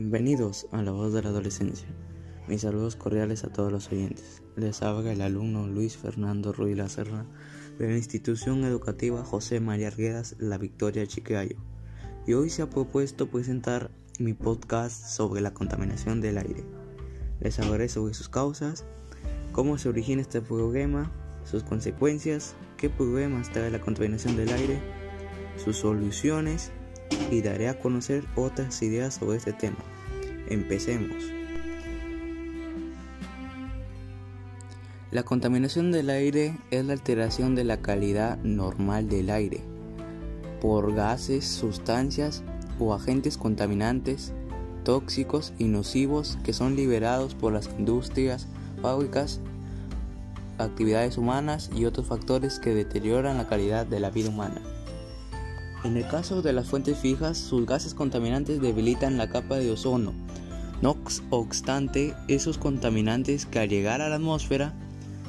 Bienvenidos a La Voz de la Adolescencia. Mis saludos cordiales a todos los oyentes. Les habla el alumno Luis Fernando Ruiz Lacerra de la institución educativa José María Arguedas La Victoria Chiquiayo. Y hoy se ha propuesto presentar mi podcast sobre la contaminación del aire. Les hablaré sobre sus causas, cómo se origina este problema, sus consecuencias, qué problemas trae la contaminación del aire, sus soluciones y daré a conocer otras ideas sobre este tema. Empecemos. La contaminación del aire es la alteración de la calidad normal del aire por gases, sustancias o agentes contaminantes, tóxicos y nocivos que son liberados por las industrias, fábricas, actividades humanas y otros factores que deterioran la calidad de la vida humana. En el caso de las fuentes fijas, sus gases contaminantes debilitan la capa de ozono. No obstante, esos contaminantes que al llegar a la atmósfera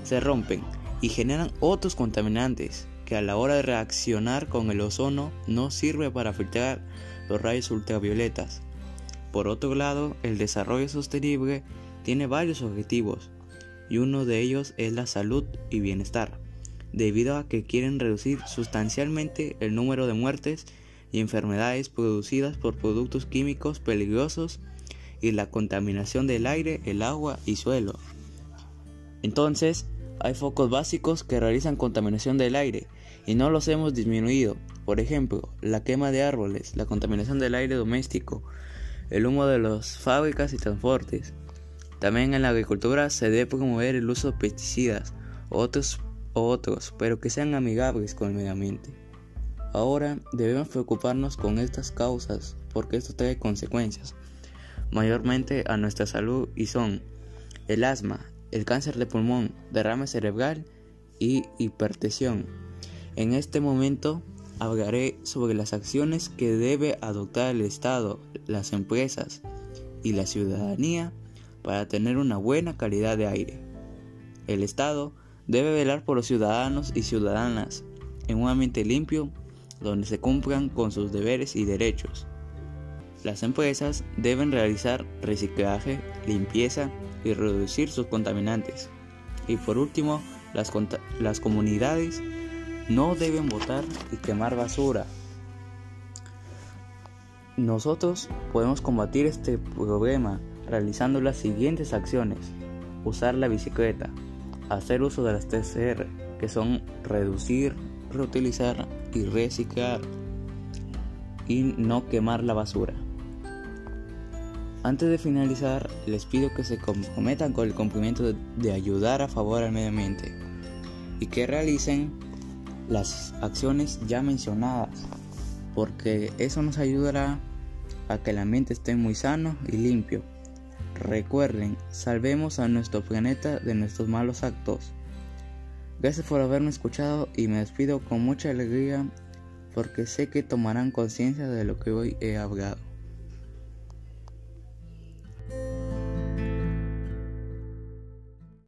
se rompen y generan otros contaminantes que a la hora de reaccionar con el ozono no sirve para filtrar los rayos ultravioletas. Por otro lado, el desarrollo sostenible tiene varios objetivos y uno de ellos es la salud y bienestar debido a que quieren reducir sustancialmente el número de muertes y enfermedades producidas por productos químicos peligrosos y la contaminación del aire, el agua y suelo. Entonces, hay focos básicos que realizan contaminación del aire y no los hemos disminuido. Por ejemplo, la quema de árboles, la contaminación del aire doméstico, el humo de las fábricas y transportes. También en la agricultura se debe promover el uso de pesticidas, otros otros, pero que sean amigables con el medio ambiente. Ahora debemos preocuparnos con estas causas porque esto trae consecuencias, mayormente a nuestra salud y son el asma, el cáncer de pulmón, derrame cerebral y hipertensión. En este momento hablaré sobre las acciones que debe adoptar el Estado, las empresas y la ciudadanía para tener una buena calidad de aire. El Estado debe velar por los ciudadanos y ciudadanas en un ambiente limpio donde se cumplan con sus deberes y derechos. Las empresas deben realizar reciclaje, limpieza y reducir sus contaminantes. Y por último, las, comunidades no deben botar y quemar basura. Nosotros podemos combatir este problema realizando las siguientes acciones. Usar la bicicleta, hacer uso de las TCR, que son reducir, reutilizar y reciclar y no quemar la basura. Antes de finalizar, les pido que se comprometan con el cumplimiento de ayudar a favor al medio ambiente y que realicen las acciones ya mencionadas, porque eso nos ayudará a que el ambiente esté muy sano y limpio. Recuerden, salvemos a nuestro planeta de nuestros malos actos. Gracias por haberme escuchado y me despido con mucha alegría porque sé que tomarán conciencia de lo que hoy he hablado.